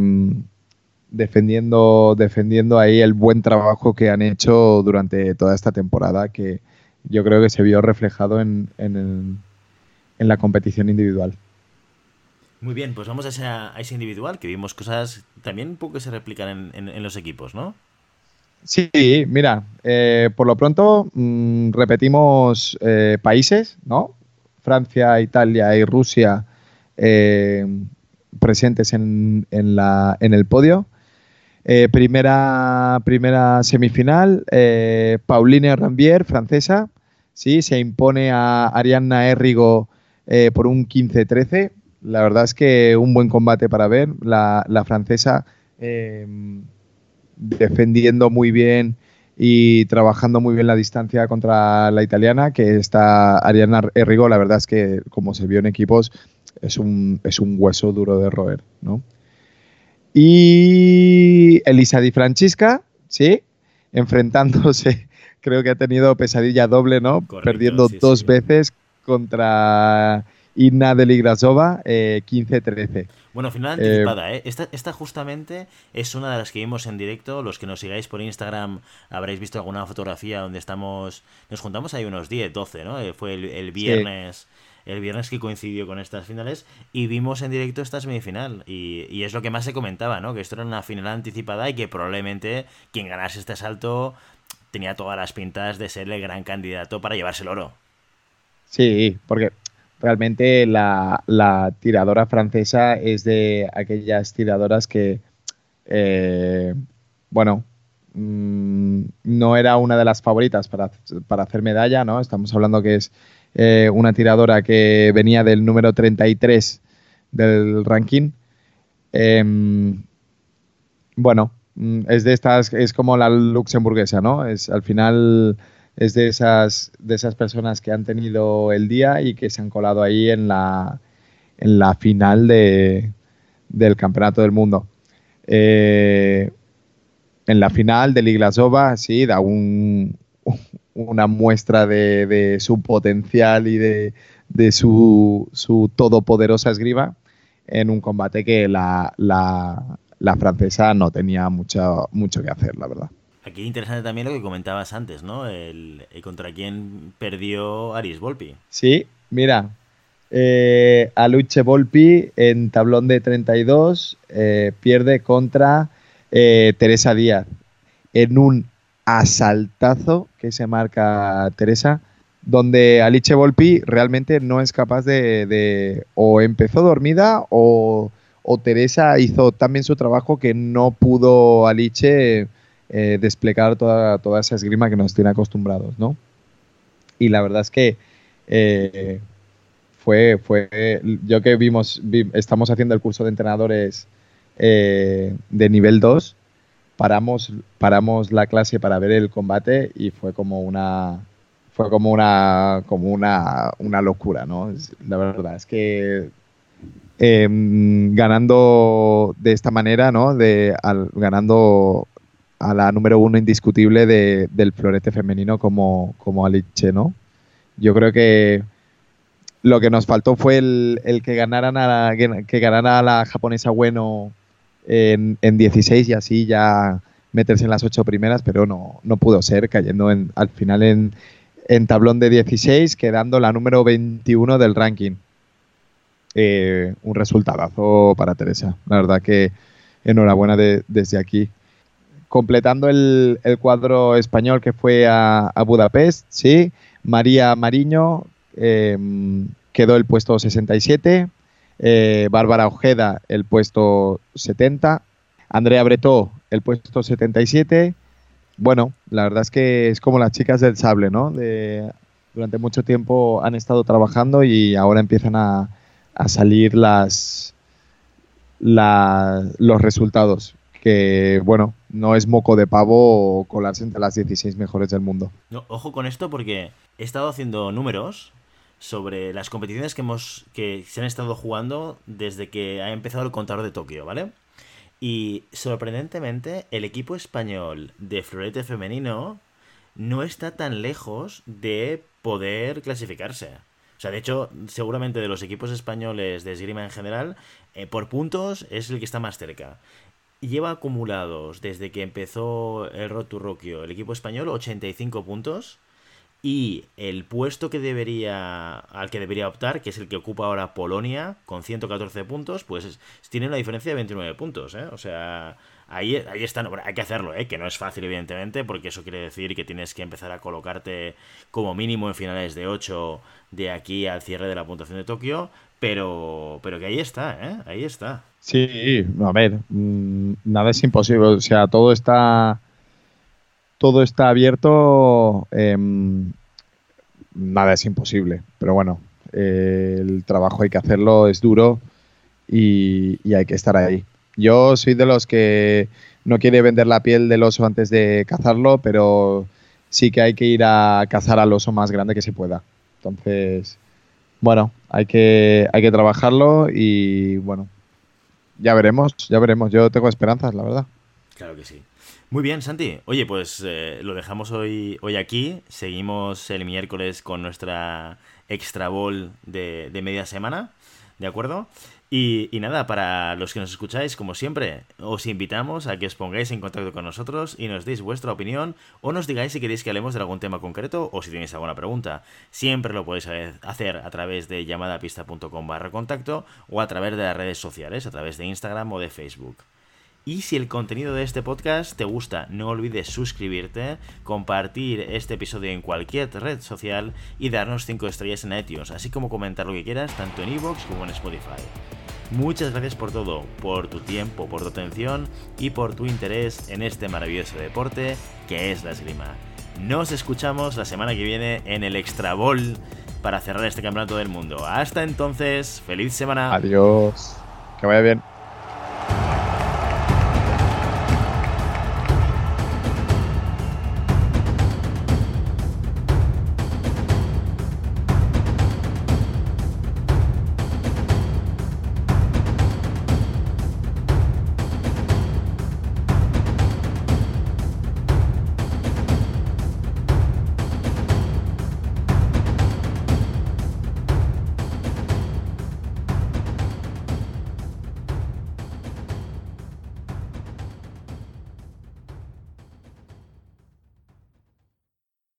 [SPEAKER 2] defendiendo, defendiendo ahí el buen trabajo que han hecho durante toda esta temporada, que yo creo que se vio reflejado en, en, el, en la competición individual.
[SPEAKER 1] Muy bien, pues vamos a ese, a ese individual, que vimos cosas también un poco que se replican en, los equipos, ¿no?
[SPEAKER 2] Sí, mira, eh, por lo pronto mm, repetimos eh, países, ¿no? Francia, Italia y Rusia eh, presentes en, en, la, en el podio. primera, primera semifinal, Pauline Rambier, francesa, ¿sí? se impone a Arianna Errigo por un 15-13 la verdad es que un buen combate para ver. La, francesa em, defendiendo muy bien y trabajando muy bien la distancia contra la italiana, que está Ariana Errigo, la verdad es que como se vio en equipos, es un, es un hueso duro de roer, ¿no? Y Elisa Di Francesca, sí, enfrentándose, creo que ha tenido pesadilla doble, ¿no? Perdiendo dos veces contra Inna Deligrasova, eh, 15-13.
[SPEAKER 1] Bueno, final anticipada, ¿eh? Esta, justamente es una de las que vimos en directo. Los que nos sigáis por Instagram habréis visto alguna fotografía donde estamos. Nos juntamos ahí unos 10, 12, ¿no? Eh, fue el, viernes. El viernes que coincidió con estas finales y vimos en directo esta semifinal. Y, y es lo que más se comentaba, ¿no? Que esto era una final anticipada y que probablemente quien ganase este salto tenía todas las pintas de ser el gran candidato para llevarse el oro.
[SPEAKER 2] Sí, porque realmente la, tiradora francesa es de aquellas tiradoras que, eh, bueno, mm, no era una de las favoritas para, hacer medalla, ¿no? Estamos hablando que es eh, una tiradora que venía del número 33 del ranking. Em, bueno, es de estas, es como la luxemburguesa, ¿no? Es al final es de esas, de esas personas que han tenido el día y que se han colado ahí en la, en la final de, del Campeonato del Mundo. Eh, en la final de Liglasova, sí, da un, una muestra de, su potencial y de, su, su, todopoderosa esgrima en un combate que la, la, la francesa no tenía mucho, mucho que hacer, la verdad.
[SPEAKER 1] Aquí interesante también lo que comentabas antes, ¿no? El, contra quién perdió Aris Volpi.
[SPEAKER 2] Sí, mira, eh, Aluche Volpi en tablón de 32 eh, pierde contra eh, Teresa Díaz en un asaltazo que se marca Teresa, donde Aliche Volpi realmente no es capaz de, o empezó dormida o, o, Teresa hizo también su trabajo que no pudo Aliche eh, desplegar toda, toda esa esgrima que nos tiene acostumbrados, ¿no? Y la verdad es que eh, fue, fue, yo que vimos, estamos haciendo el curso de entrenadores eh, de nivel 2, paramos, paramos la clase para ver el combate y fue como una, fue como una, como una, una locura, ¿no? La verdad es que em, ganando de esta manera, ¿no? De, ganando a la número uno indiscutible del florete femenino como, como Aliche, ¿no? Yo creo que lo que nos faltó fue el, que ganaran a la, que ganara a la japonesa bueno en, en 16 y así ya meterse en las ocho primeras, pero no, no pudo ser, cayendo en, al final en, en tablón de 16, quedando la número 21 del ranking. Eh, un resultadazo para Teresa. La verdad que enhorabuena desde aquí completando el, cuadro español que fue a, Budapest, sí. María Mariño em, quedó el puesto 67, eh, Bárbara Ojeda el puesto 70, Andrea Bretó el puesto 77. Bueno, la verdad es que es como las chicas del sable, ¿no? durante mucho tiempo han estado trabajando y ahora empiezan a, salir las, los resultados que, bueno, no es moco de pavo colarse entre las 16 mejores del mundo.
[SPEAKER 1] ojo con esto porque he estado haciendo números sobre las competiciones que, hemos, que se han estado jugando desde que ha empezado el contador de Tokio, ¿vale? Y sorprendentemente, el equipo español de florete femenino no está tan lejos de poder clasificarse. O sea, de hecho, seguramente de los equipos españoles de esgrima en general, eh, por puntos es el que está más cerca lleva acumulados desde que empezó el Road to el equipo español 85 puntos Y el puesto que debería al que debería optar, que es el que ocupa ahora Polonia, con 114 puntos, pues tiene una diferencia de 29 puntos, ¿eh? O sea, ahí, ahí están. hay que hacerlo, ¿eh? Que no es fácil, evidentemente, porque eso quiere decir que tienes que empezar a colocarte como mínimo en finales de 8 de aquí al cierre de la puntuación de Tokio, pero, pero que ahí está, ¿eh? Ahí está.
[SPEAKER 2] Sí, a ver, mm, nada es imposible, o sea, todo está todo está abierto, em, nada es imposible. Pero bueno, eh, el trabajo hay que hacerlo, es duro y, hay que estar ahí. Yo soy de los que no quiere vender la piel del oso antes de cazarlo, pero sí que hay que ir a cazar al oso más grande que se pueda. Entonces, bueno, hay que, hay que trabajarlo y bueno, ya veremos, ya veremos. Yo tengo esperanzas, la verdad.
[SPEAKER 1] Claro que sí. Muy bien, Santi. Oye, pues eh, lo dejamos hoy, hoy aquí. Seguimos el miércoles con nuestra extra bowl de, media semana. ¿De acuerdo? Y, nada, para los que nos escucháis, como siempre, os invitamos a que os pongáis en contacto con nosotros y nos deis vuestra opinión o nos digáis si queréis que hablemos de algún tema concreto o si tenéis alguna pregunta. Siempre lo podéis hacer a través de llamadapista.com barra contacto o a través de las redes sociales, a través de Instagram o de Facebook. Y si el contenido de este podcast te gusta, no olvides suscribirte, compartir este episodio en cualquier red social y darnos 5 estrellas en iTunes, así como comentar lo que quieras tanto en iVoox como en Spotify. Muchas gracias por todo, por tu tiempo, por tu atención y por tu interés en este maravilloso deporte que es la esgrima. Nos escuchamos la semana que viene en el Extra Bowl para cerrar este campeonato del mundo. Hasta entonces, feliz semana.
[SPEAKER 2] Adiós. Que vaya bien.